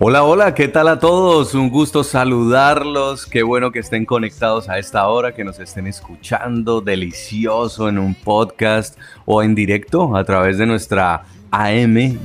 Hola, hola, ¿qué tal a todos? Un gusto saludarlos. Qué bueno que estén conectados a esta hora, que nos estén escuchando delicioso en un podcast o en directo a través de nuestra AM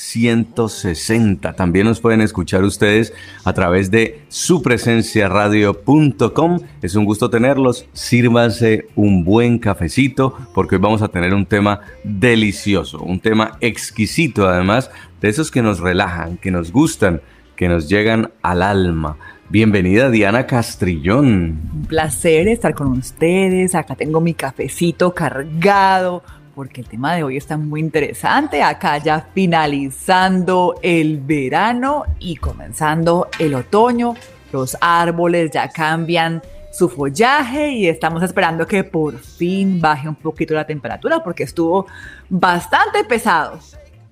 1160. También nos pueden escuchar ustedes a través de supresenciaradio.com. Es un gusto tenerlos. Sírvanse un buen cafecito porque hoy vamos a tener un tema delicioso, un tema exquisito además, de esos que nos relajan, que nos gustan, que nos llegan al alma. Bienvenida Diana Castrillón. Un placer estar con ustedes. Acá tengo mi cafecito cargado porque el tema de hoy está muy interesante. Acá ya finalizando el verano y comenzando el otoño. Los árboles ya cambian su follaje y estamos esperando que por fin baje un poquito la temperatura porque estuvo bastante pesado.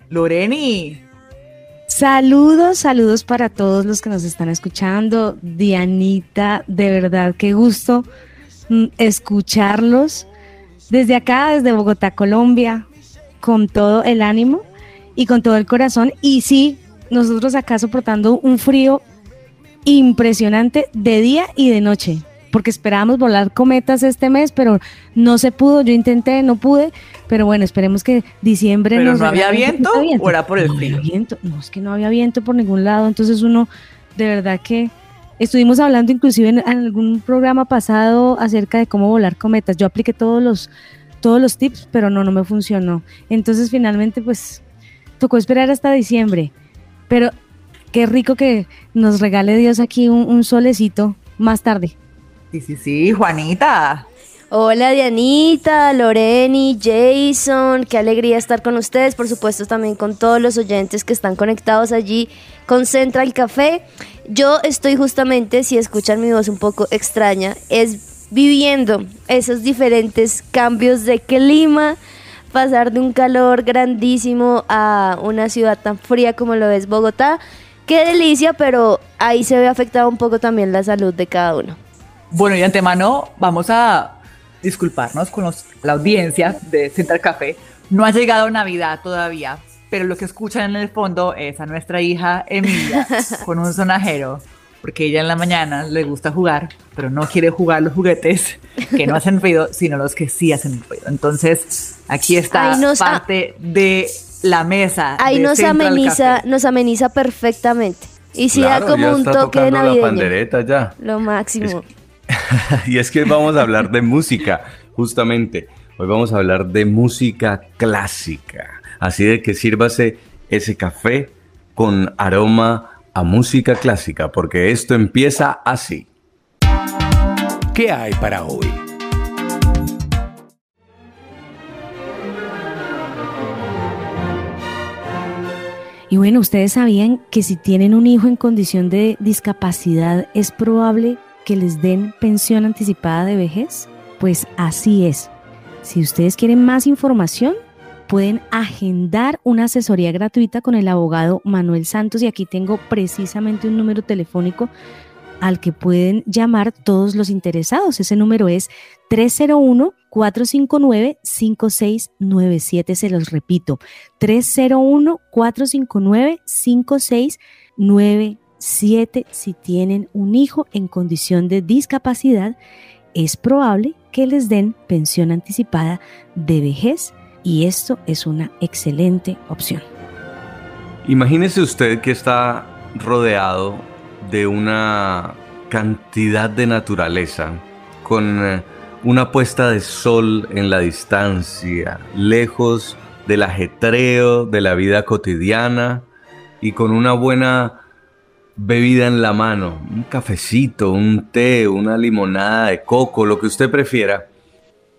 Loreni, Saludos, saludos para todos los que nos están escuchando. Dianita, de verdad, qué gusto mm, escucharlos desde acá, desde Bogotá, Colombia, con todo el ánimo y con todo el corazón. Y sí, nosotros acá soportando un frío impresionante de día y de noche, porque esperábamos volar cometas este mes, pero no se pudo. Yo intenté, no pude, pero bueno, esperemos que diciembre ¿pero nos no había viento o era por el no había frío? viento, no es que no había viento por ningún lado, entonces uno de verdad que estuvimos hablando inclusive en, en algún programa pasado acerca de cómo volar cometas. Yo apliqué todos los todos los tips, pero no no me funcionó. Entonces finalmente pues tocó esperar hasta diciembre. Pero qué rico que nos regale Dios aquí un, un solecito más tarde. Sí, sí, sí, Juanita. Hola Dianita, Loreni, Jason, qué alegría estar con ustedes, por supuesto también con todos los oyentes que están conectados allí con Central Café. Yo estoy justamente, si escuchan mi voz un poco extraña, es viviendo esos diferentes cambios de clima, pasar de un calor grandísimo a una ciudad tan fría como lo es Bogotá. Qué delicia, pero ahí se ve afectada un poco también la salud de cada uno. Bueno, y antemano vamos a disculparnos con los- la audiencia de Central Café. No ha llegado Navidad todavía, pero lo que escuchan en el fondo es a nuestra hija Emilia con un sonajero, porque ella en la mañana le gusta jugar, pero no quiere jugar los juguetes que no hacen ruido, sino los que sí hacen ruido. Entonces, aquí está nos- parte de la mesa. Ahí de nos Central ameniza, Café. nos ameniza perfectamente. Y sí Claro, da como ya un está toque la navideño. pandereta ya. Lo máximo. y es que vamos a hablar de música, justamente. Hoy vamos a hablar de música clásica. Así de que sírvase ese café con aroma a música clásica, porque esto empieza así. ¿Qué hay para hoy? Y bueno, ustedes sabían que si tienen un hijo en condición de discapacidad es probable que les den pensión anticipada de vejez. Pues así es. Si ustedes quieren más información, pueden agendar una asesoría gratuita con el abogado Manuel Santos y aquí tengo precisamente un número telefónico al que pueden llamar todos los interesados. Ese número es 301-459-5697. Se los repito, 301-459-5697. Si tienen un hijo en condición de discapacidad, es probable que les den pensión anticipada de vejez y esto es una excelente opción. Imagínese usted que está rodeado de una cantidad de naturaleza, con eh, una puesta de sol en la distancia, lejos del ajetreo de la vida cotidiana y con una buena bebida en la mano, un cafecito, un té, una limonada de coco, lo que usted prefiera,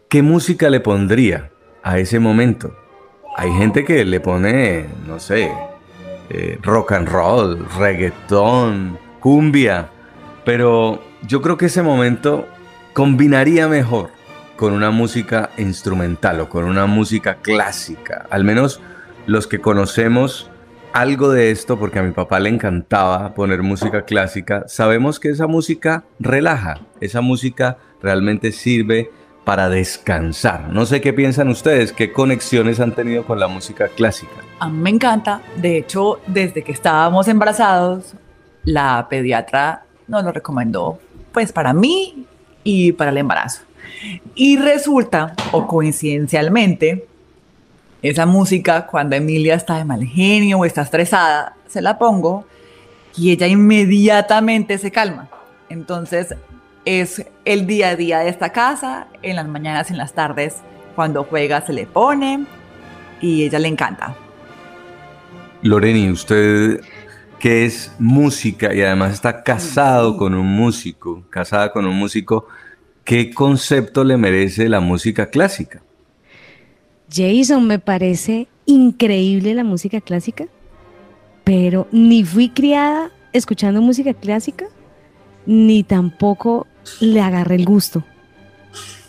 ¿qué música le pondría a ese momento? Hay gente que le pone, no sé, eh, rock and roll, reggaetón, cumbia, pero yo creo que ese momento combinaría mejor con una música instrumental o con una música clásica. Al menos los que conocemos algo de esto, porque a mi papá le encantaba poner música clásica, sabemos que esa música relaja, esa música realmente sirve para descansar. No sé qué piensan ustedes, qué conexiones han tenido con la música clásica. A mí me encanta. De hecho, desde que estábamos embarazados, la pediatra nos lo recomendó, pues para mí y para el embarazo. Y resulta, o coincidencialmente, esa música, cuando Emilia está de mal genio o está estresada, se la pongo y ella inmediatamente se calma. Entonces, es el día a día de esta casa, en las mañanas, en las tardes, cuando juega se le pone y ella le encanta. Loreni, usted que es música y además está casado con un músico, casada con un músico, ¿qué concepto le merece la música clásica? Jason, me parece increíble la música clásica, pero ni fui criada escuchando música clásica, ni tampoco le agarré el gusto.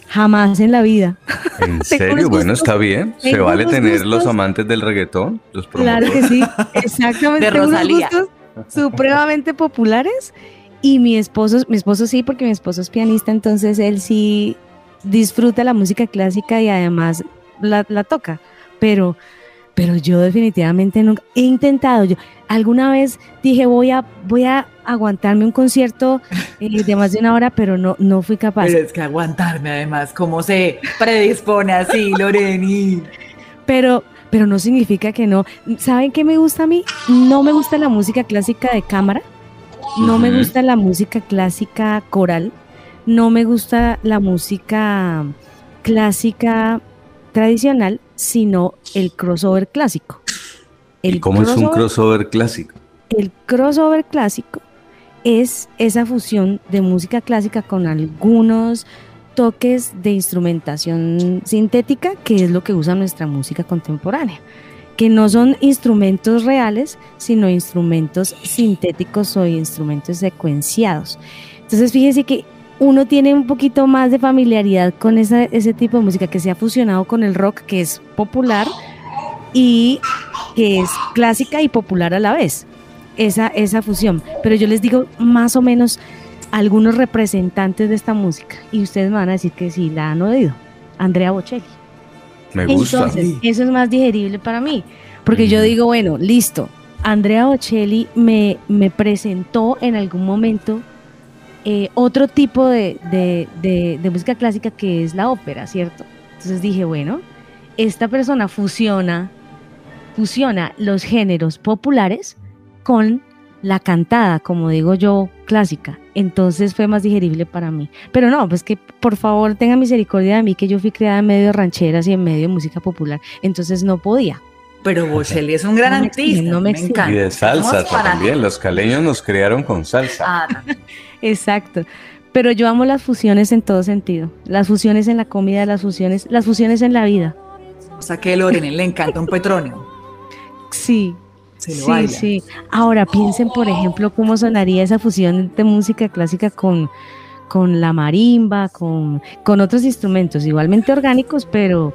Jamás en la vida. ¿En serio? Bueno, está bien. Se vale tener los amantes del reggaetón, los Claro que sí, exactamente. De Rosalía. Unos gustos supremamente populares. Y mi esposo, mi esposo sí, porque mi esposo es pianista, entonces él sí disfruta la música clásica y además la, la toca. Pero, pero yo definitivamente nunca he intentado. Yo alguna vez dije voy a voy a aguantarme un concierto eh, de más de una hora, pero no no fui capaz. Pero es que aguantarme además, cómo se predispone así, Loreni. pero pero no significa que no. ¿Saben qué me gusta a mí? No me gusta la música clásica de cámara, no me gusta la música clásica coral, no me gusta la música clásica tradicional, sino el crossover clásico. ¿Y cómo es un crossover clásico? El crossover clásico es esa fusión de música clásica con algunos toques de instrumentación sintética, que es lo que usa nuestra música contemporánea, que no son instrumentos reales, sino instrumentos sintéticos o instrumentos secuenciados. Entonces, fíjese que uno tiene un poquito más de familiaridad con esa- ese tipo de música que se ha fusionado con el rock, que es popular y que es clásica y popular a la vez esa, esa fusión. Pero yo les digo más o menos algunos representantes de esta música y ustedes me van a decir que sí la han oído. Andrea Bocelli. Me gusta. Entonces, eso es más digerible para mí, porque yo digo, bueno, listo. Andrea Bocelli me, me presentó en algún momento eh, otro tipo de, de- de- de música clásica que es la ópera, ¿cierto? Entonces dije, bueno, esta persona fusiona, fusiona los géneros populares con la cantada, como digo yo, clásica. Entonces fue más digerible para mí. Pero no, pues que por favor tenga misericordia de mí, que yo fui criada en medio de rancheras y en medio de música popular. Entonces no podía. Pero Bocelli es un gran No me exigen, artista. no me encanta. Y de salsa también. Los caleños nos criaron con salsa. Ah. Exacto. Pero yo amo las fusiones en todo sentido. Las fusiones en la comida, las fusiones, las fusiones en la vida. O sea que a le encanta un petronio. Sí, Se lo sí, baila. sí. Ahora piensen, por ejemplo, cómo sonaría esa fusión de música clásica con, con la marimba, con, con otros instrumentos, igualmente orgánicos, pero,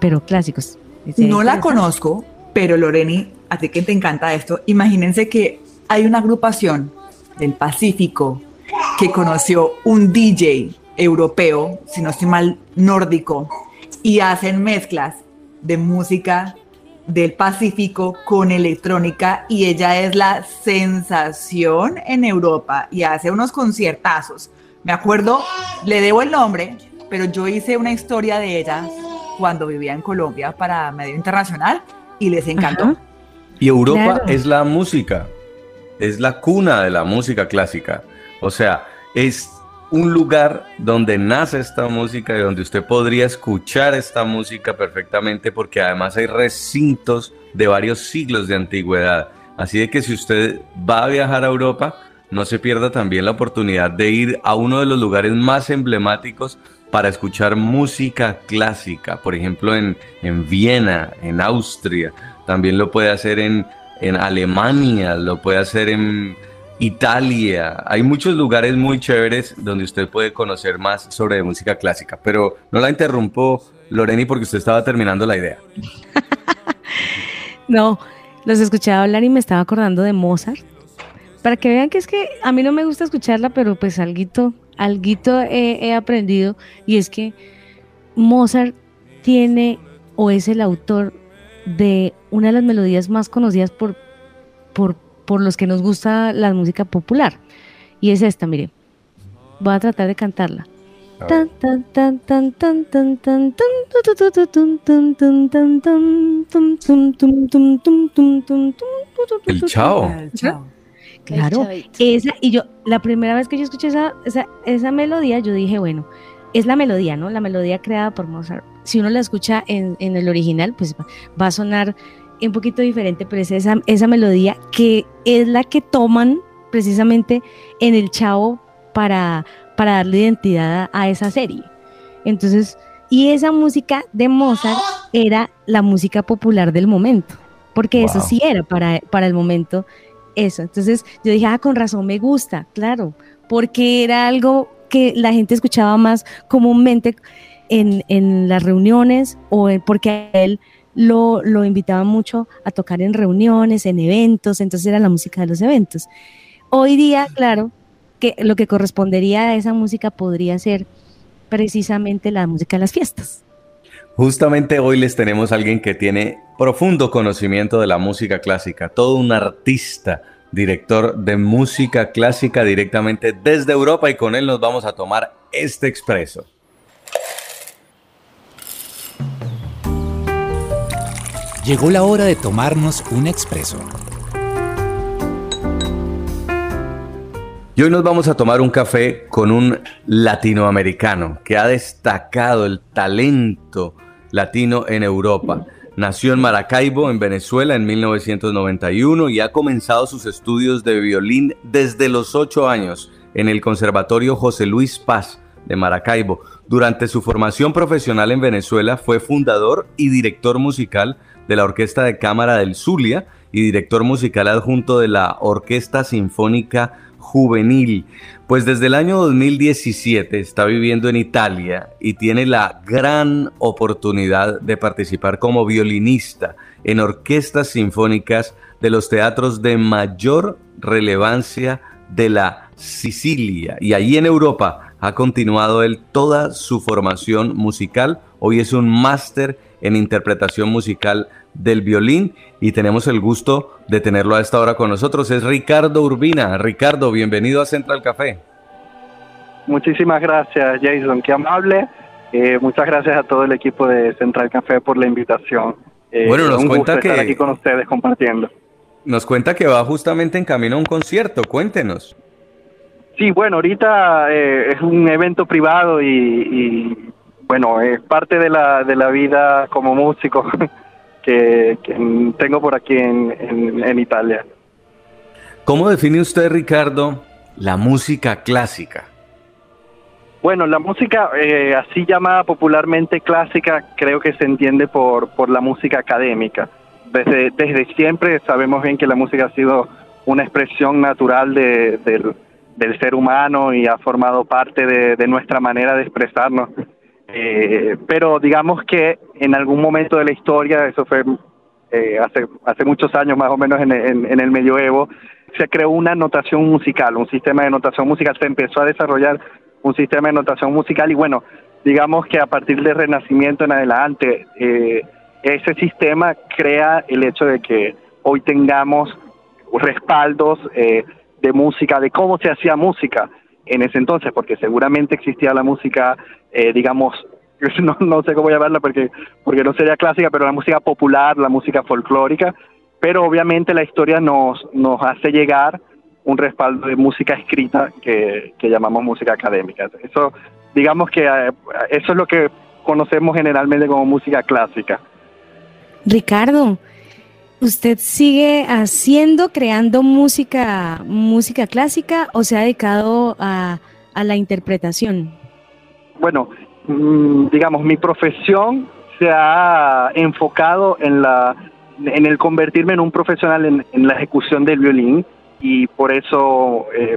pero clásicos. No la conozco, pero Loreni, a ti que te encanta esto, imagínense que hay una agrupación del Pacífico que conoció un DJ europeo, si no estoy mal, nórdico, y hacen mezclas de música del Pacífico con electrónica y ella es la sensación en Europa y hace unos conciertazos. Me acuerdo, le debo el nombre, pero yo hice una historia de ella cuando vivía en Colombia para medio internacional y les encantó. Ajá. Y Europa Claro. es la música, es la cuna de la música clásica. O sea, es un lugar donde nace esta música y donde usted podría escuchar esta música perfectamente porque además hay recintos de varios siglos de antigüedad. Así de que si usted va a viajar a Europa, no se pierda también la oportunidad de ir a uno de los lugares más emblemáticos para escuchar música clásica, por ejemplo en, en Viena, en Austria, también lo puede hacer en, en Alemania, lo puede hacer en, Italia. Hay muchos lugares muy chéveres donde usted puede conocer más sobre música clásica, pero no la interrumpo, Loreni, porque usted estaba terminando la idea. no, los escuchaba hablar y me estaba acordando de Mozart. Para que vean que es que a mí no me gusta escucharla, pero pues alguito, alguito he, he aprendido y es que Mozart tiene o es el autor de una de las melodías más conocidas por, por, por los que nos gusta la música popular. Y es esta, mire. Voy a tratar de cantarla. El chao. Claro, esa, y yo, la primera vez que yo escuché esa, esa, esa melodía, yo dije, bueno, es la melodía, ¿no? La melodía creada por Mozart. Si uno la escucha en, en el original, pues va a sonar un poquito diferente, pero es esa, esa melodía que es la que toman precisamente en el Chavo para, para darle identidad a, esa serie. Entonces, y esa música de Mozart era la música popular del momento, porque eso sí era para, para el momento eso. Entonces yo dije, ah, con razón me gusta, claro, porque era algo que la gente escuchaba más comúnmente en, en las reuniones o porque a él lo, lo invitaban mucho a tocar en reuniones, en eventos, entonces era la música de los eventos. Hoy día, claro, que lo que correspondería a esa música podría ser precisamente la música de las fiestas. Justamente hoy les tenemos a alguien que tiene profundo conocimiento de la música clásica, todo un artista, director de música clásica directamente desde Europa y con él nos vamos a tomar este expreso. Llegó la hora de tomarnos un expreso. Y hoy nos vamos a tomar un café con un latinoamericano que ha destacado el talento latino en Europa. Nació en Maracaibo, en Venezuela, en 1991 y ha comenzado sus estudios de violín desde los ocho años en el Conservatorio José Luis Paz de Maracaibo. Durante su formación profesional en Venezuela fue fundador y director musical de la Orquesta de Cámara del Zulia y director musical adjunto de la Orquesta Sinfónica juvenil, pues desde el año 2017 está viviendo en Italia y tiene la gran oportunidad de participar como violinista en orquestas sinfónicas de los teatros de mayor relevancia de la Sicilia. Y allí en Europa ha continuado él toda su formación musical. Hoy es un máster en interpretación musical del violín y tenemos el gusto de tenerlo a esta hora con nosotros. Es Ricardo Urbina. Ricardo, bienvenido a Central Café. Muchísimas gracias, Jason. Qué amable. Eh, muchas gracias a todo el equipo de Central Café por la invitación. Eh, bueno, nos un cuenta gusto que estar aquí con ustedes compartiendo. Nos cuenta que va justamente en camino a un concierto. Cuéntenos. Sí, bueno, ahorita eh, es un evento privado y, y, bueno, es parte de la, de la vida como músico. que, que tengo por aquí en, en, en, Italia. ¿Cómo define usted, Ricardo, la música clásica? Bueno, la música eh, así llamada popularmente clásica creo que se entiende por, por la música académica. Desde, desde siempre sabemos bien que la música ha sido una expresión natural de, del, del ser humano y ha formado parte de, de nuestra manera de expresarnos. Eh, pero digamos que en algún momento de la historia, eso fue eh, hace, hace muchos años más o menos en, en, en, el medioevo, se creó una notación musical, un sistema de notación musical, se empezó a desarrollar un sistema de notación musical y bueno, digamos que a partir del Renacimiento en adelante, eh, ese sistema crea el hecho de que hoy tengamos respaldos eh, de música, de cómo se hacía música en ese entonces, porque seguramente existía la música, eh, digamos, no, no, sé cómo llamarla porque, porque no sería clásica, pero la música popular, la música folclórica, pero obviamente la historia nos, nos hace llegar un respaldo de música escrita que, que llamamos música académica. Eso, digamos que eh, eso es lo que conocemos generalmente como música clásica. Ricardo, ¿Usted sigue haciendo, creando música, música clásica o se ha dedicado a, la interpretación? Bueno, mmm, digamos, mi profesión se ha enfocado en la en el convertirme en un profesional en, la ejecución del violín y por eso eh,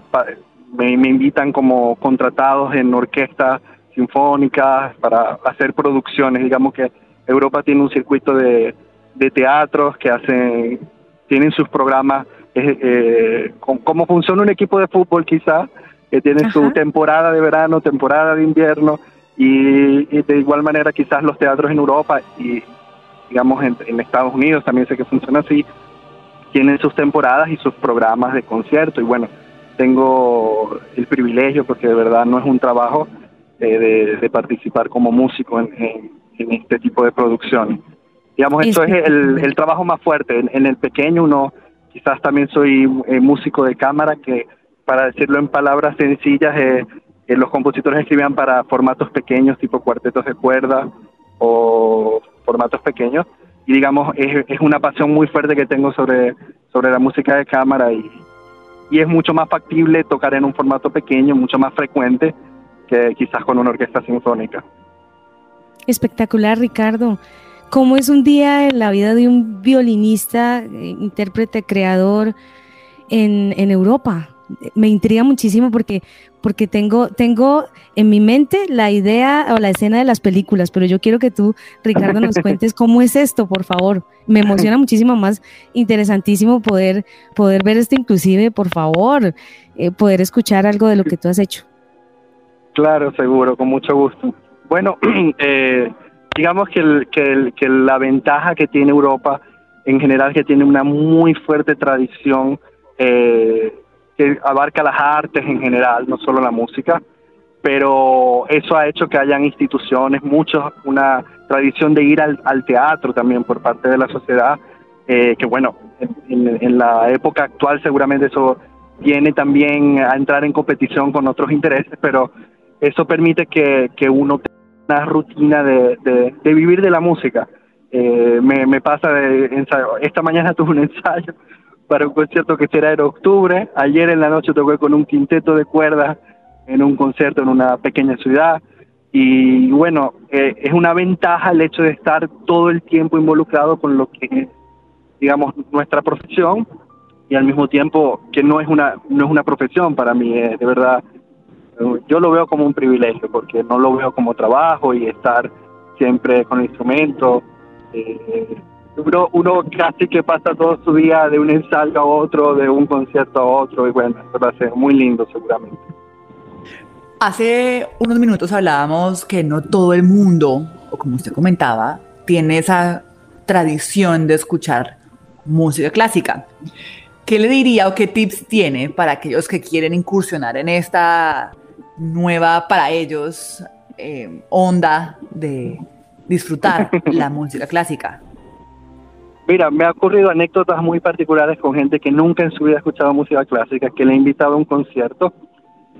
me invitan como contratados en orquestas sinfónicas para hacer producciones. Digamos que Europa tiene un circuito de, de teatros que hacen, tienen sus programas, eh, eh, con- como funciona un equipo de fútbol quizás, que tiene su temporada de verano, temporada de invierno, y, y de igual manera quizás los teatros en Europa y digamos en, en Estados Unidos también sé que funciona así, tienen sus temporadas y sus programas de concierto y bueno, tengo el privilegio porque de verdad no es un trabajo eh, de, de participar como músico en, en- en este tipo de producciones. Digamos, esto es el, Espectacular. el trabajo más fuerte. En, en el pequeño uno, quizás también soy eh, músico de cámara, que para decirlo en palabras sencillas, eh, eh, los compositores escribían para formatos pequeños, tipo cuartetos de cuerda o formatos pequeños. Y digamos, es, es una pasión muy fuerte que tengo sobre, sobre la música de cámara y, y es mucho más factible tocar en un formato pequeño, mucho más frecuente que quizás con una orquesta sinfónica. Espectacular, Ricardo. ¿Cómo es un día en la vida de un violinista, eh, intérprete, creador en, en Europa? Me intriga muchísimo porque, porque tengo, tengo en mi mente la idea o la escena de las películas, pero yo quiero que tú, Ricardo, nos cuentes cómo es esto, por favor. Me emociona muchísimo más, interesantísimo poder, poder ver esto inclusive, por favor, eh, poder escuchar algo de lo que tú has hecho. Claro, seguro, con mucho gusto. Bueno, eh, digamos que, el- que, el- que la ventaja que tiene Europa en general que tiene una muy fuerte tradición eh, que abarca las artes en general, no solo la música, pero eso ha hecho que hayan instituciones, muchos, una tradición de ir al, al teatro también por parte de la sociedad, eh, que bueno, en, en- la época actual seguramente eso viene también a entrar en competición con otros intereses, pero eso permite que, que uno una rutina de, de- vivir de la música. Eh, me, pasa de ensayo. Esta mañana tuve un ensayo para un concierto que será en octubre. Ayer en la noche toqué con un quinteto de cuerdas en un concierto en una pequeña ciudad. Y bueno, eh, es una ventaja el hecho de estar todo el tiempo involucrado con lo que es, digamos, nuestra profesión y al mismo tiempo que no es una, no es una profesión para mí, eh, de verdad yo lo veo como un privilegio porque no lo veo como trabajo y estar siempre con el instrumento. Eh, uno, uno casi que pasa todo su día de un ensayo a otro, de un concierto a otro y bueno, eso va a ser muy lindo seguramente. Hace unos minutos hablábamos que no todo el mundo, o como usted comentaba, tiene esa tradición de escuchar música clásica. ¿Qué le diría o qué tips tiene para aquellos que quieren incursionar en esta nueva para ellos eh, onda de disfrutar la música clásica? Mira, me ha ocurrido anécdotas muy particulares con gente que nunca en su vida ha escuchado música clásica, que le he invitado a un concierto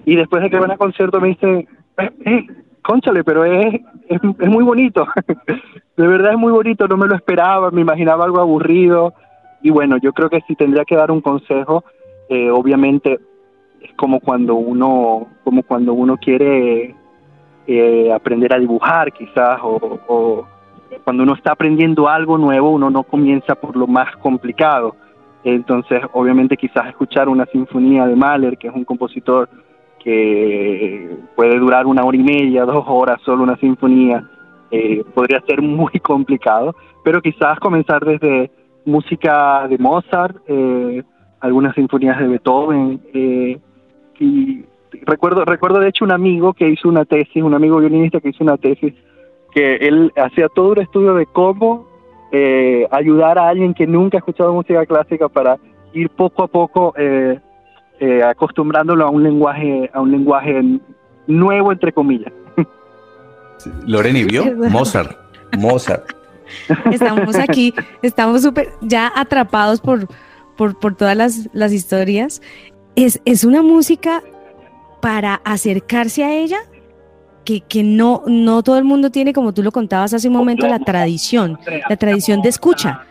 y después de que van al concierto me dicen, eh, eh, conchale, pero es, es, es muy bonito, de verdad es muy bonito, no me lo esperaba, me imaginaba algo aburrido y bueno, yo creo que si tendría que dar un consejo, eh, obviamente como cuando uno, como cuando uno quiere eh, aprender a dibujar quizás o, o cuando uno está aprendiendo algo nuevo, uno no comienza por lo más complicado. Entonces, obviamente, quizás escuchar una sinfonía de Mahler, que es un compositor que puede durar una hora y media, dos horas, solo una sinfonía, eh, podría ser muy complicado, pero quizás comenzar desde música de Mozart, eh, algunas sinfonías de Beethoven, eh, y recuerdo, recuerdo de hecho un amigo que hizo una tesis, un amigo violinista que hizo una tesis que él hacía todo un estudio de cómo eh, ayudar a alguien que nunca ha escuchado música clásica para ir poco a poco eh, eh, acostumbrándolo a un lenguaje a un lenguaje nuevo entre comillas. Loreni vio Mozart, Mozart. Estamos aquí, estamos súper ya atrapados por, por, por todas las, las historias. Es, es una música para acercarse a ella que, que no, no todo el mundo tiene, como tú lo contabas hace un momento, la tradición, la tradición de escucha.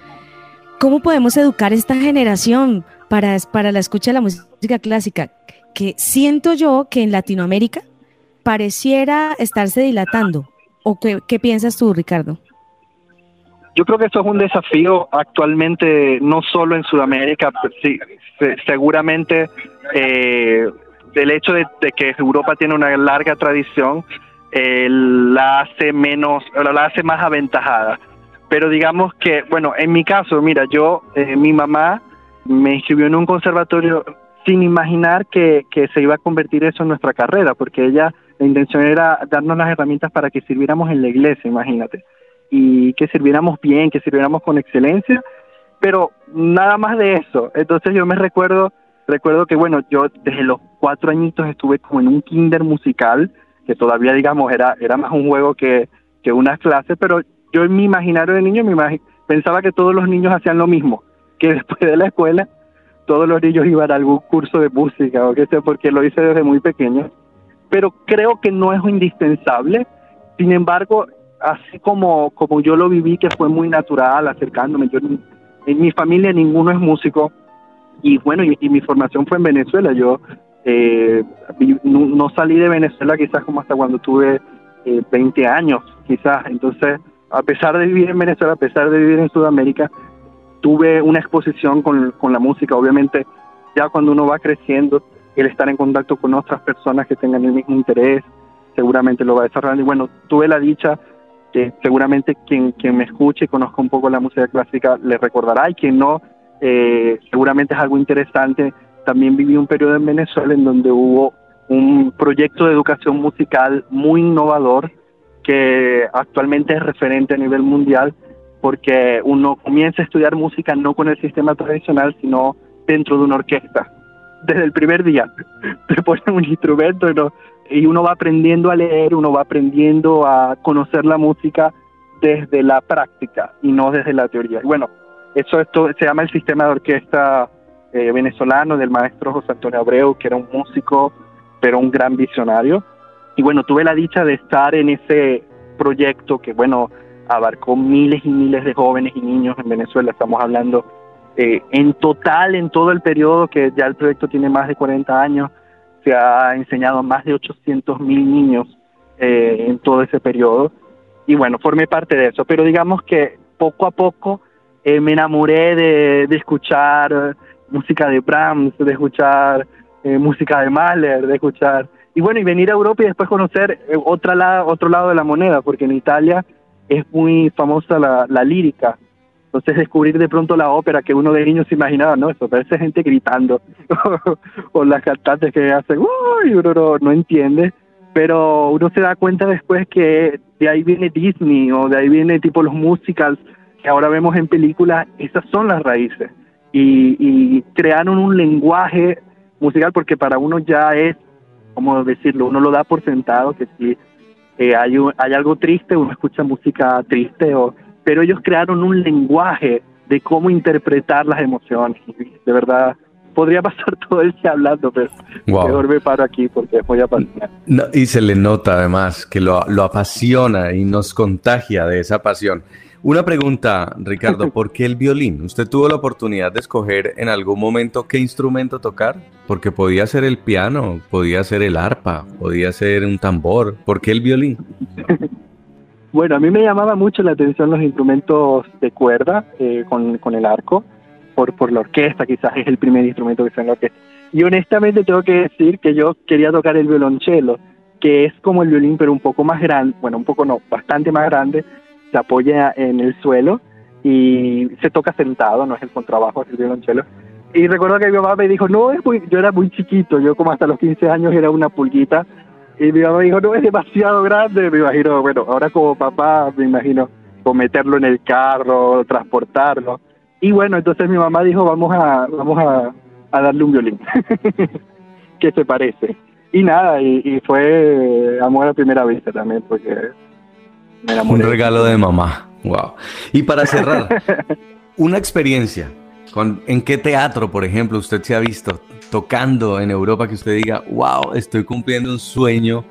¿Cómo podemos educar esta generación para, para la escucha de la música clásica? Que siento yo que en Latinoamérica pareciera estarse dilatando. ¿O qué, qué piensas tú, Ricardo? Yo creo que eso es un desafío actualmente, no solo en Sudamérica, pues seguramente eh, el hecho de, que Europa tiene una larga tradición eh, la hace menos, la hace más aventajada. Pero digamos que, bueno, en mi caso, mira, yo, eh, mi mamá me inscribió en un conservatorio sin imaginar que se iba a convertir eso en nuestra carrera, porque ella, la intención era darnos las herramientas para que sirviéramos en la iglesia, imagínate, y que sirviéramos bien, que sirviéramos con excelencia, pero nada más de eso. Entonces yo me recuerdo, recuerdo que, bueno, yo desde los cuatro añitos estuve como en un kinder musical, que todavía, digamos, era, era más un juego que, que unas clases, pero yo en mi imaginario de niño me imagi- pensaba que todos los niños hacían lo mismo, que después de la escuela todos los niños iban a algún curso de música o qué sé, porque lo hice desde muy pequeño. Pero creo que no es indispensable. Sin embargo, así como, como yo lo viví, que fue muy natural, acercándome, yo en mi familia ninguno es músico y bueno, y, y mi formación fue en Venezuela. Yo eh, no, no salí de Venezuela quizás como hasta cuando tuve eh, 20 años, quizás. Entonces, a pesar de vivir en Venezuela, a pesar de vivir en Sudamérica, tuve una exposición con, con la música. Obviamente, ya cuando uno va creciendo, el estar en contacto con otras personas que tengan el mismo interés, seguramente lo va desarrollando. Y bueno, tuve la dicha que seguramente quien, quien me escuche y conozca un poco la música clásica le recordará y quien no, eh, seguramente es algo interesante. También viví un periodo en Venezuela en donde hubo un proyecto de educación musical muy innovador que actualmente es referente a nivel mundial porque uno comienza a estudiar música no con el sistema tradicional, sino dentro de una orquesta. Desde el primer día te ponen un instrumento y, no- y uno va aprendiendo a leer, uno va aprendiendo a conocer la música desde la práctica y no desde la teoría. Y bueno, eso esto se llama el sistema de orquesta eh, venezolano del maestro José Antonio Abreu, que era un músico, pero un gran visionario. Y bueno, tuve la dicha de estar en ese proyecto que, bueno, abarcó miles y miles de jóvenes y niños en Venezuela. Estamos hablando eh, en total, en todo el periodo, que ya el proyecto tiene más de 40 años, se ha enseñado a más de 800 mil niños eh, en todo ese periodo. Y bueno, formé parte de eso. Pero digamos que poco a poco eh, me enamoré de, escuchar eh, música de Brahms, de escuchar eh, música de Mahler, de escuchar... Y bueno, y venir a Europa y después conocer otra la- otro lado de la moneda, porque en Italia es muy famosa la lírica. Entonces descubrir de pronto la ópera que uno de niño se imaginaba, no, eso parece gente gritando, o las cantantes que hacen, uy, uno no, no entiende, pero uno se da cuenta después que de ahí viene Disney, o de ahí viene tipo los musicals que ahora vemos en películas, esas son las raíces. Y, y crearon un lenguaje musical porque para uno ya es, ¿cómo decirlo? Uno lo da por sentado que si eh, hay, un- hay algo triste, uno escucha música triste, o, pero ellos crearon un lenguaje de cómo interpretar las emociones. De verdad, podría pasar todo el día hablando, pero Wow. mejor me paro aquí porque muy apasionante. No, y se le nota además que lo, lo apasiona y nos contagia de esa pasión. Una pregunta, Ricardo, ¿por qué el violín? ¿Usted tuvo la oportunidad de escoger en algún momento qué instrumento tocar? Porque podía ser el piano, podía ser el arpa, podía ser un tambor. ¿Por qué el violín? Bueno, a mí me llamaba mucho la atención los instrumentos de cuerda eh, con, con el arco, por, por la orquesta, quizás es el primer instrumento que está en la orquesta. Y honestamente tengo que decir que yo quería tocar el violonchelo, que es como el violín, pero un poco más grande, bueno, un poco no, bastante más grande, se apoya en el suelo y se toca sentado, no es el contrabajo, es el violonchelo. Y recuerdo que mi mamá me dijo, no, es muy, yo era muy chiquito, yo como hasta los 15 años era una pulguita, y mi mamá dijo, no, es demasiado grande. Me imagino, bueno, ahora como papá, me imagino, meterlo en el carro, transportarlo. Y bueno, entonces mi mamá dijo, vamos a, vamos a, a darle un violín, que se parece. Y nada, y, y fue amor a primera vista también, porque me Un enamoré. regalo de mamá. Wow. Y para cerrar, una experiencia. ¿En qué teatro, por ejemplo, usted se ha visto tocando en Europa que usted diga, wow, estoy cumpliendo un sueño?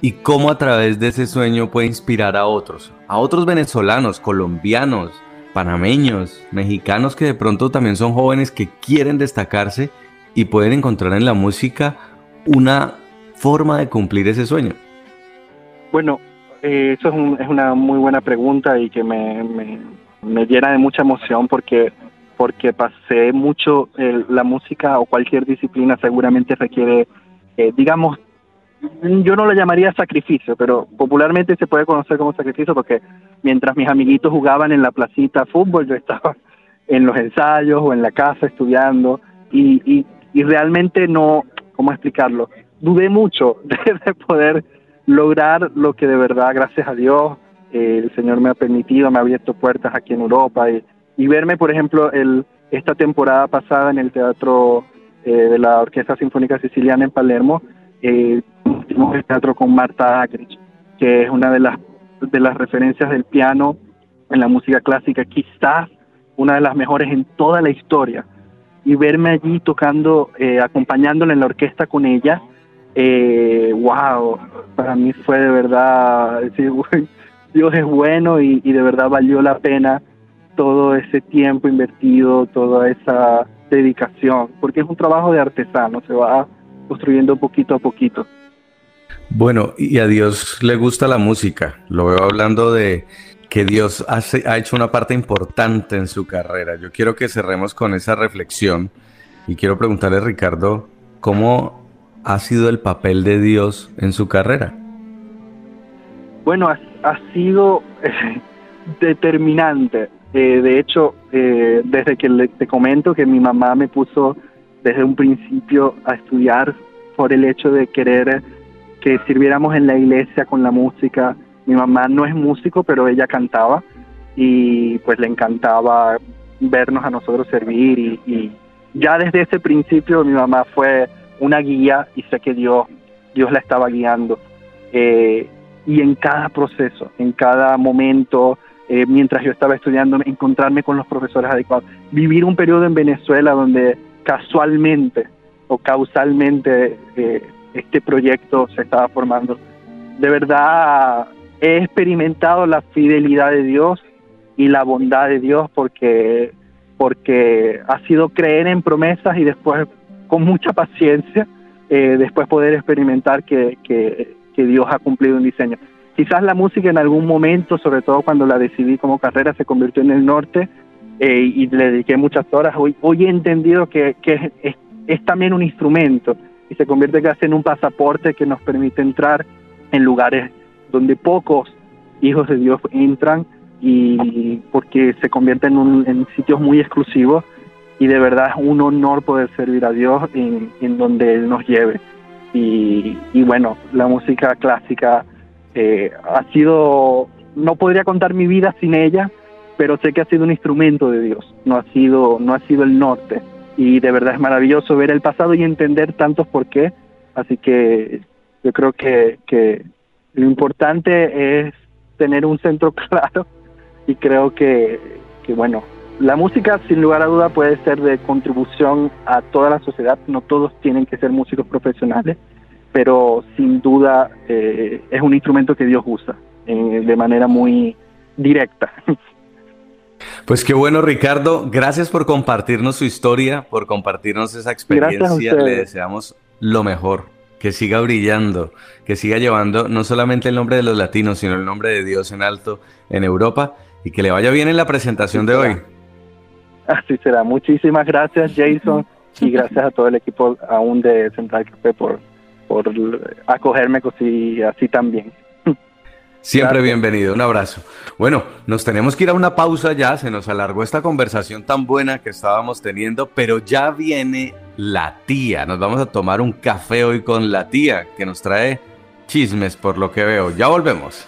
Y cómo a través de ese sueño puede inspirar a otros, a otros venezolanos, colombianos, panameños, mexicanos que de pronto también son jóvenes que quieren destacarse y pueden encontrar en la música una forma de cumplir ese sueño. Bueno, eh, eso es, un- es una muy buena pregunta y que me, me, me llena de mucha emoción porque porque pasé mucho eh, la música o cualquier disciplina seguramente requiere eh, digamos yo no lo llamaría sacrificio pero popularmente se puede conocer como sacrificio porque mientras mis amiguitos jugaban en la placita fútbol yo estaba en los ensayos o en la casa estudiando y, y, y realmente no cómo explicarlo dudé mucho de, de poder lograr lo que de verdad gracias a Dios eh, el Señor me ha permitido, me ha abierto puertas aquí en Europa y, y verme, por ejemplo, el, esta temporada pasada en el Teatro eh, de la Orquesta Sinfónica Siciliana en Palermo, eh, el teatro con Marta Agrich, que es una de las, de las referencias del piano en la música clásica, quizás una de las mejores en toda la historia. Y verme allí tocando, eh, acompañándola en la orquesta con ella, eh, wow, para mí fue de verdad decir, Dios es bueno y, y, de verdad valió la pena todo ese tiempo invertido, toda esa dedicación, porque es un trabajo de artesano, se va construyendo poquito a poquito. Bueno, y a Dios le gusta la música, lo veo hablando de que Dios hace, ha hecho una parte importante en su carrera. Yo quiero que cerremos con esa reflexión y quiero preguntarle, Ricardo, ¿cómo ha sido el papel de Dios en su carrera? Bueno, ha, ha sido determinante. Eh, de hecho, eh, desde que le, te comento que mi mamá me puso desde un principio a estudiar por el hecho de querer que sirviéramos en la iglesia con la música. Mi mamá no es músico, pero ella cantaba y pues le encantaba vernos a nosotros servir y, ya desde ese principio mi mamá fue una guía y sé que Dios, Dios la estaba guiando. Eh, y en cada proceso, en cada momento, eh, mientras yo estaba estudiando, encontrarme con los profesores adecuados, vivir un periodo en Venezuela donde casualmente o causalmente eh, este proyecto se estaba formando. De verdad he experimentado la fidelidad de Dios y la bondad de Dios porque porque ha sido creer en promesas y después con mucha paciencia eh, después poder experimentar que, que, que Dios ha cumplido un diseño. Quizás la música en algún momento, sobre todo cuando la decidí como carrera, se convirtió en el norte eh, y le dediqué muchas horas. Hoy, hoy he entendido que, que es, es, también un instrumento y se convierte casi en un pasaporte que nos permite entrar en lugares donde pocos hijos de Dios entran y porque se convierte en, un, en sitios muy exclusivos y de verdad es un honor poder servir a Dios en, en donde Él nos lleve. Y, y, bueno, la música clásica eh, ha sido, no podría contar mi vida sin ella, pero sé que ha sido un instrumento de Dios, no ha sido, no ha sido el norte. Y de verdad es maravilloso ver el pasado y entender tantos por qué. Así que yo creo que, que lo importante es tener un centro claro y creo que, que bueno, la música sin lugar a duda puede ser de contribución a toda la sociedad, no todos tienen que ser músicos profesionales, pero sin duda eh, es un instrumento que Dios usa eh, de manera muy directa. Pues qué bueno Ricardo, gracias por compartirnos su historia, por compartirnos esa experiencia, le deseamos lo mejor, que siga brillando, que siga llevando no solamente el nombre de los latinos, sino el nombre de Dios en alto en Europa y que le vaya bien en la presentación de hoy. Así será. Muchísimas gracias, Jason, y gracias a todo el equipo aún de Central Café por, por acogerme así, así también. Siempre gracias. bienvenido, un abrazo. Bueno, nos tenemos que ir a una pausa ya, se nos alargó esta conversación tan buena que estábamos teniendo, pero ya viene la tía. Nos vamos a tomar un café hoy con la tía, que nos trae chismes por lo que veo. Ya volvemos.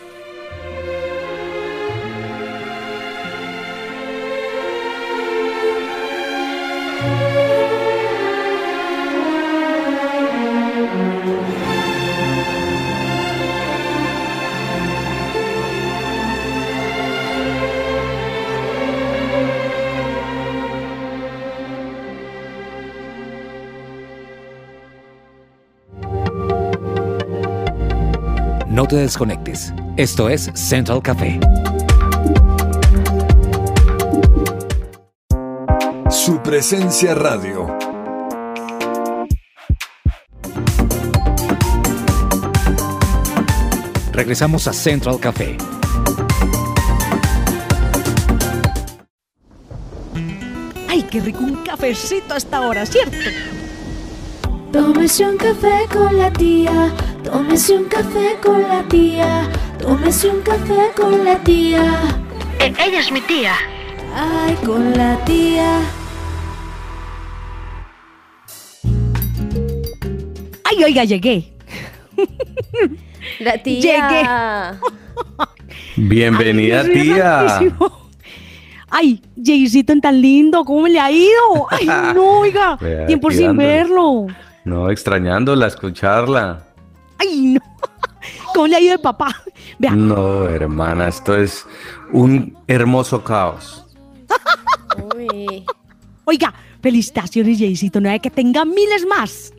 No te desconectes. Esto es Central Café. Su presencia radio. Regresamos a Central Café. Ay, qué rico un cafecito a esta hora, ¿cierto? Tómese un café con la tía, tómese un café con la tía, tómese un café con la tía. ella es mi tía. Ay, con la tía. Ay, oiga, llegué. La tía. Llegué. Bienvenida, Ay, tía. Ay, Jaycito tan lindo, ¿cómo le ha ido? Ay, no, oiga, Vea, tiempo sin dándole. verlo. No, extrañándola, escucharla. Ay, no. ¿Cómo le ha ido de papá? Vea, No, hermana, esto es un hermoso caos. Uy. oiga, felicitaciones, Jaycito, no hay que tenga miles más.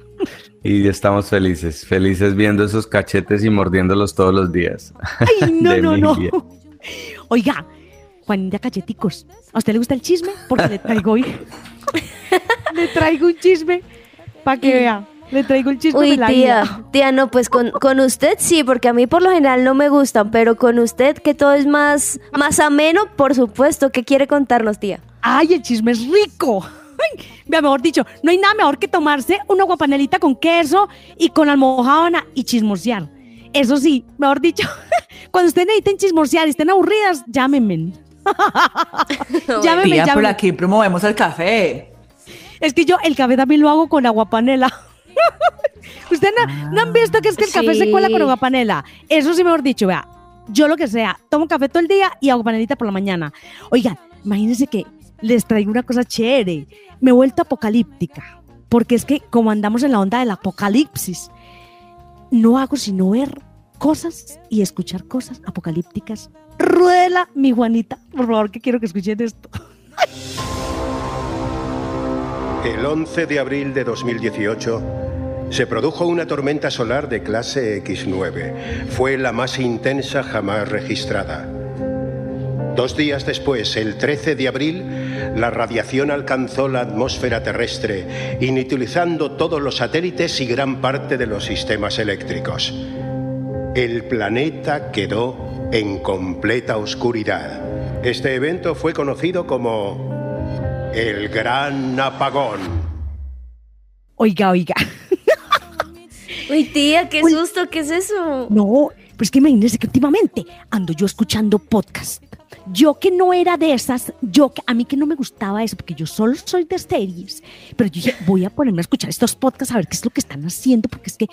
Y estamos felices, felices viendo esos cachetes y mordiéndolos todos los días. Ay, no, De no, no. Oiga, Juanita Cacheticos, ¿a usted le gusta el chisme? Porque le traigo hoy. le traigo un chisme para que vea. Le traigo un chisme Uy, de la vida. tía, tía, no, pues con, con usted sí, porque a mí por lo general no me gustan, pero con usted que todo es más, más ameno, por supuesto, ¿qué quiere contarnos, tía? ¡Ay, el chisme es rico! Ay, vea, mejor dicho, no hay nada mejor que tomarse una guapanelita con queso y con almohábana y chismosear. Eso sí, mejor dicho, cuando ustedes necesiten chismosear y estén aburridas, llámenme. llámenme, Tía, por llámenme. aquí promovemos el café. Es que yo el café también lo hago con aguapanela. Ustedes no, no han visto que es que el café se Sí. cuela con aguapanela. Eso sí, mejor dicho, vea, yo lo que sea, tomo café todo el día y aguapanelita por la mañana. Oigan, imagínense que les traigo una cosa chévere. Me he vuelto apocalíptica. Porque es que como andamos en la onda del apocalipsis, no hago sino ver cosas y escuchar cosas apocalípticas. Ruela, mi Juanita. Por favor, que quiero que escuchen esto. El 11 de abril de 2018 se produjo una tormenta solar de clase X9. Fue la más intensa jamás registrada. Dos días después, el 13 de abril, la radiación alcanzó la atmósfera terrestre, inutilizando todos los satélites y gran parte de los sistemas eléctricos. El planeta quedó en completa oscuridad. Este evento fue conocido como el Gran Apagón. Oiga, oiga. Uy, tía, qué susto, ¿qué es eso? No, pues que imagínense que últimamente ando yo escuchando podcast. Yo que no era de esas, yo que a mí que no me gustaba eso, porque yo solo soy de series, pero yo dije, voy a ponerme a escuchar estos podcasts a ver qué es lo que están haciendo, porque es que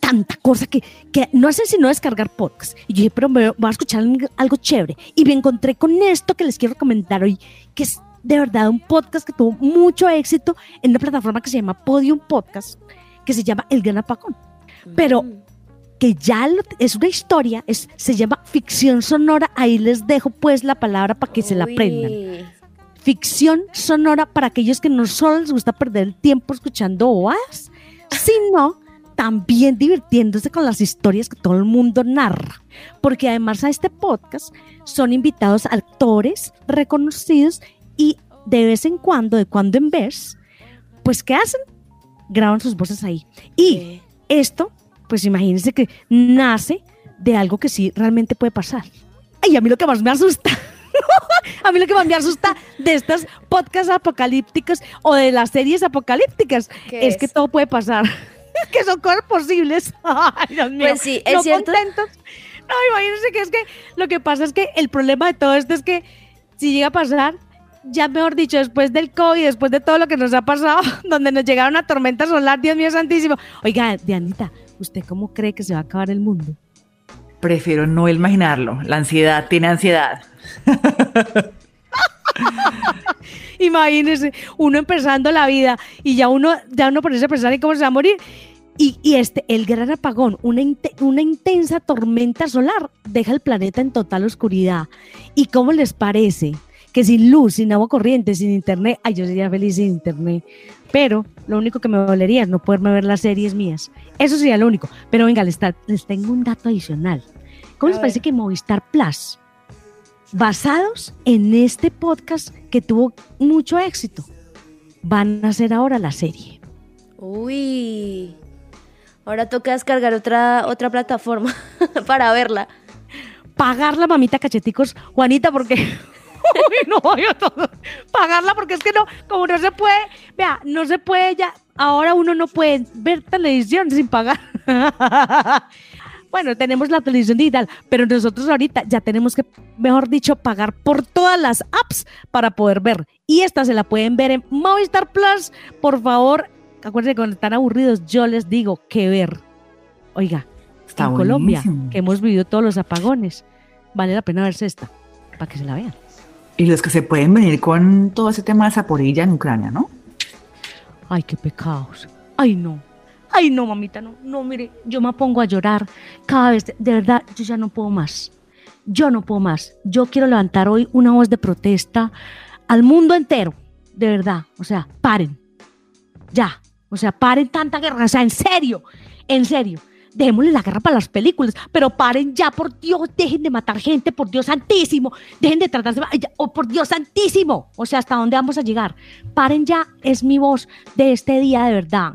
tanta cosa que, que no hacen sino descargar podcasts. Y yo dije, pero me voy a escuchar algo chévere. Y me encontré con esto que les quiero recomendar hoy, que es de verdad un podcast que tuvo mucho éxito en una plataforma que se llama Podium Podcast, que se llama El Gran Apagón. Pero que ya lo- es una historia, es, se llama ficción sonora, ahí les dejo pues la palabra para que se la aprendan. Ficción sonora para aquellos que no solo les gusta perder el tiempo escuchando boas, sino también divirtiéndose con las historias que todo el mundo narra. Porque además a este podcast son invitados actores reconocidos y de vez en cuando, de cuando en vez, pues ¿qué hacen? Graban sus voces ahí. Y esto, pues imagínense que nace de algo que sí realmente puede pasar. Ay, a mí lo que más me asusta. a mí lo que más me asusta de estos podcasts apocalípticos o de las series apocalípticas ¿Qué es, que es? todo puede pasar. que son cosas posibles. Ay, Dios mío. Pues sí, es no cierto. contentos. No, imagínense que es que lo que pasa es que el problema de todo esto es que si llega a pasar, ya mejor dicho, después del COVID, después de todo lo que nos ha pasado, donde nos llegaron una tormenta solar, Dios mío santísimo. Oiga, Dianita, ¿usted cómo cree que se va a acabar el mundo? Prefiero no imaginarlo. La ansiedad tiene ansiedad. Imagínese, uno empezando la vida y ya uno, ya uno ponerse a pensar en cómo se va a morir. Y, y este, el gran apagón, una, inte- una intensa tormenta solar, deja el planeta en total oscuridad. ¿Y cómo les parece? Que sin luz, sin agua corriente, sin internet, ay, yo sería feliz sin internet. Pero lo único que me dolería es no poderme ver las series mías. Eso sería lo único. Pero venga, les, les tengo un dato adicional. ¿Cómo les parece que Movistar Plus, basados en este podcast que tuvo mucho éxito, van a hacer ahora la serie? Uy. Ahora toca descargar otra, otra plataforma para verla. Pagar la mamita cacheticos, Juanita, porque Uy, no, yo todo, pagarla porque es que no, como no se puede, vea, no se puede ya, ahora uno no puede ver televisión sin pagar. Bueno, tenemos la televisión digital, pero nosotros ahorita ya tenemos que, mejor dicho, pagar por todas las apps para poder ver. Y esta se la pueden ver en Movistar Plus. Por favor, acuérdense, cuando están aburridos, yo les digo que ver. Oiga, Está en Colombia, que hemos vivido todos los apagones, vale la pena verse esta, para que se la vean. Y los que se pueden venir con todo ese tema de Zaporilla en Ucrania, ¿no? Ay, qué pecados. Ay, no. Ay, no, mamita, no. No, mire, yo me pongo a llorar cada vez. De, de verdad, yo ya no puedo más. Yo no puedo más. Yo quiero levantar hoy una voz de protesta al mundo entero. De verdad. O sea, paren. Ya. O sea, paren tanta guerra. O sea, en serio. En serio. Dejémosle la guerra para las películas, pero paren ya, por Dios, dejen de matar gente, por Dios santísimo, dejen de tratarse, oh, por Dios santísimo, o sea, ¿hasta dónde vamos a llegar? Paren ya, es mi voz de este día de verdad.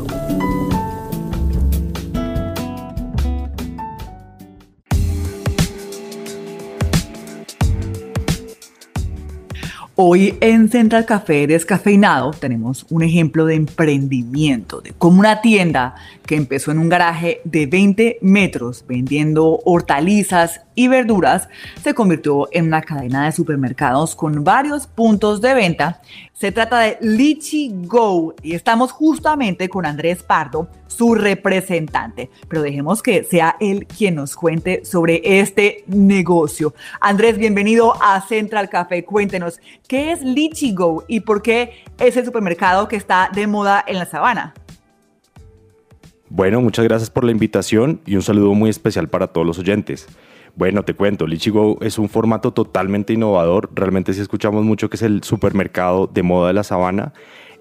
Hoy en Central Café Descafeinado tenemos un ejemplo de emprendimiento, de cómo una tienda que empezó en un garaje de 20 metros vendiendo hortalizas y verduras se convirtió en una cadena de supermercados con varios puntos de venta. Se trata de Lichi Go y estamos justamente con Andrés Pardo, su representante. Pero dejemos que sea él quien nos cuente sobre este negocio. Andrés, bienvenido a Central Café. Cuéntenos, ¿qué es Lichi Go y por qué es el supermercado que está de moda en la sabana? Bueno, muchas gracias por la invitación y un saludo muy especial para todos los oyentes. Bueno, te cuento, Lichigo es un formato totalmente innovador. Realmente si escuchamos mucho que es el supermercado de moda de la sabana.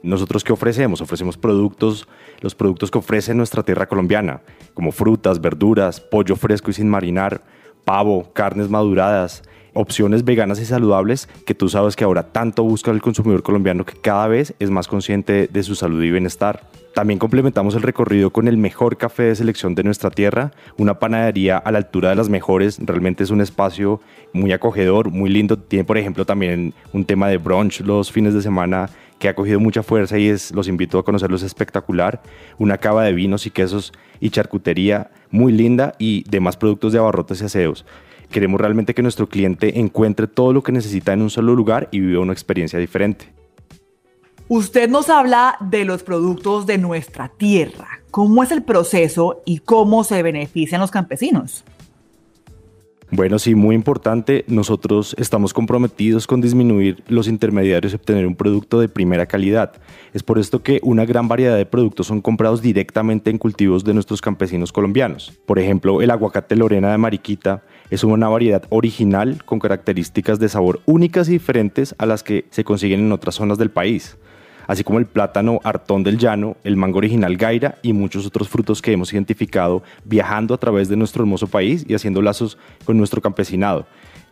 Nosotros qué ofrecemos? Ofrecemos productos, los productos que ofrece nuestra tierra colombiana, como frutas, verduras, pollo fresco y sin marinar, pavo, carnes maduradas, opciones veganas y saludables que tú sabes que ahora tanto busca el consumidor colombiano que cada vez es más consciente de su salud y bienestar. También complementamos el recorrido con el mejor café de selección de nuestra tierra, una panadería a la altura de las mejores, realmente es un espacio muy acogedor, muy lindo. Tiene, por ejemplo, también un tema de brunch los fines de semana que ha cogido mucha fuerza y es, los invito a conocerlo, es espectacular. Una cava de vinos y quesos y charcutería muy linda y demás productos de abarrotes y aseos. Queremos realmente que nuestro cliente encuentre todo lo que necesita en un solo lugar y viva una experiencia diferente. Usted nos habla de los productos de nuestra tierra. ¿Cómo es el proceso y cómo se benefician los campesinos? Bueno, sí, muy importante. Nosotros estamos comprometidos con disminuir los intermediarios y obtener un producto de primera calidad. Es por esto que una gran variedad de productos son comprados directamente en cultivos de nuestros campesinos colombianos. Por ejemplo, el aguacate Lorena de Mariquita es una variedad original con características de sabor únicas y diferentes a las que se consiguen en otras zonas del país así como el plátano Artón del Llano, el mango original Gaira y muchos otros frutos que hemos identificado viajando a través de nuestro hermoso país y haciendo lazos con nuestro campesinado,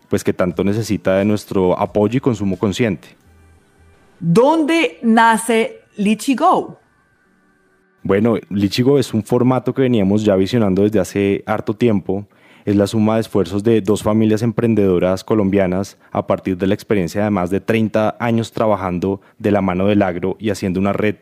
pues que tanto necesita de nuestro apoyo y consumo consciente. ¿Dónde nace Lichigo? Bueno, Lichigo es un formato que veníamos ya visionando desde hace harto tiempo es la suma de esfuerzos de dos familias emprendedoras colombianas a partir de la experiencia de más de 30 años trabajando de la mano del agro y haciendo una red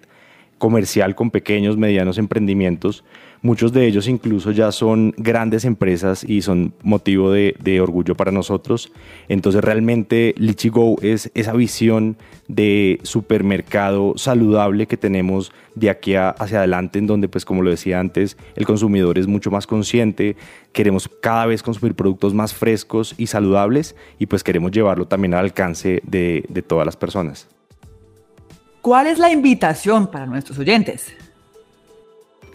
comercial con pequeños, medianos emprendimientos. Muchos de ellos incluso ya son grandes empresas y son motivo de, orgullo para nosotros. Entonces realmente Lichigo es esa visión de supermercado saludable que tenemos de aquí hacia adelante, en donde pues como lo decía antes, el consumidor es mucho más consciente, queremos cada vez consumir productos más frescos y saludables y pues queremos llevarlo también al alcance de, de todas las personas. ¿Cuál es la invitación para nuestros oyentes?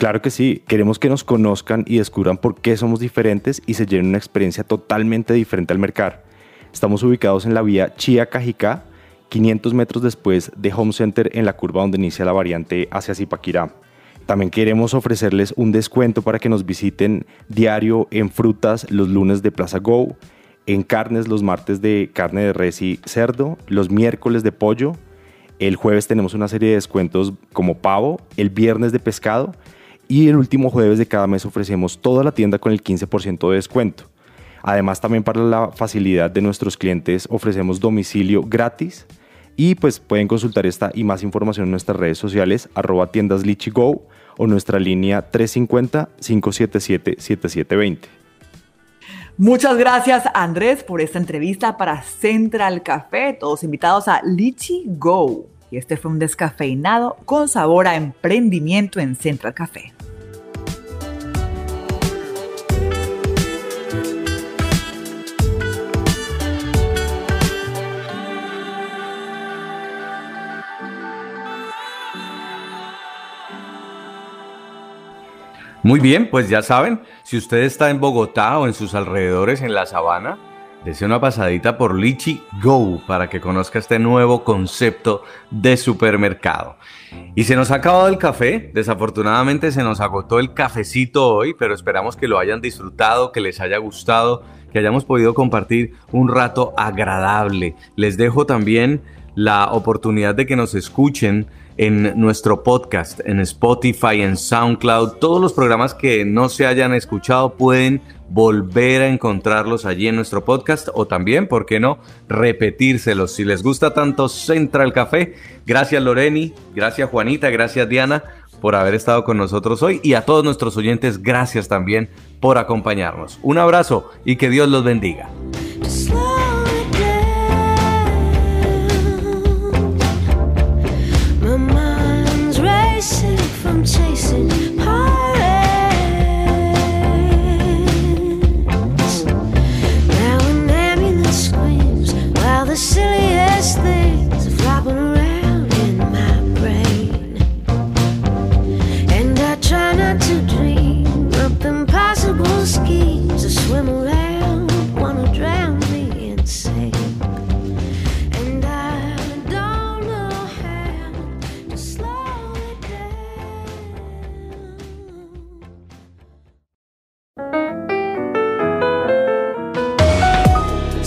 Claro que sí, queremos que nos conozcan y descubran por qué somos diferentes y se lleven una experiencia totalmente diferente al mercado. Estamos ubicados en la vía Chía Cajicá 500 metros después de Home Center en la curva donde inicia la variante hacia Zipaquirá. También queremos ofrecerles un descuento para que nos visiten diario en frutas los lunes de Plaza Go, en carnes los martes de carne de res y cerdo, los miércoles de pollo, el jueves tenemos una serie de descuentos como pavo, el viernes de pescado y el último jueves de cada mes ofrecemos toda la tienda con el 15% de descuento. Además también para la facilidad de nuestros clientes ofrecemos domicilio gratis y pues pueden consultar esta y más información en nuestras redes sociales arroba tiendas Lichigo o nuestra línea 350-577-7720. Muchas gracias Andrés por esta entrevista para Central Café, todos invitados a Lichi Go. Y este fue un descafeinado con sabor a emprendimiento en Central Café. Muy bien, pues ya saben, si usted está en Bogotá o en sus alrededores en la sabana, desea una pasadita por Lichi Go para que conozca este nuevo concepto de supermercado. Y se nos ha acabado el café, desafortunadamente se nos agotó el cafecito hoy, pero esperamos que lo hayan disfrutado, que les haya gustado, que hayamos podido compartir un rato agradable. Les dejo también la oportunidad de que nos escuchen en nuestro podcast, en Spotify, en SoundCloud. Todos los programas que no se hayan escuchado pueden volver a encontrarlos allí en nuestro podcast o también, ¿por qué no?, repetírselos. Si les gusta tanto Central Café, gracias Loreni, gracias Juanita, gracias Diana por haber estado con nosotros hoy y a todos nuestros oyentes, gracias también por acompañarnos. Un abrazo y que Dios los bendiga.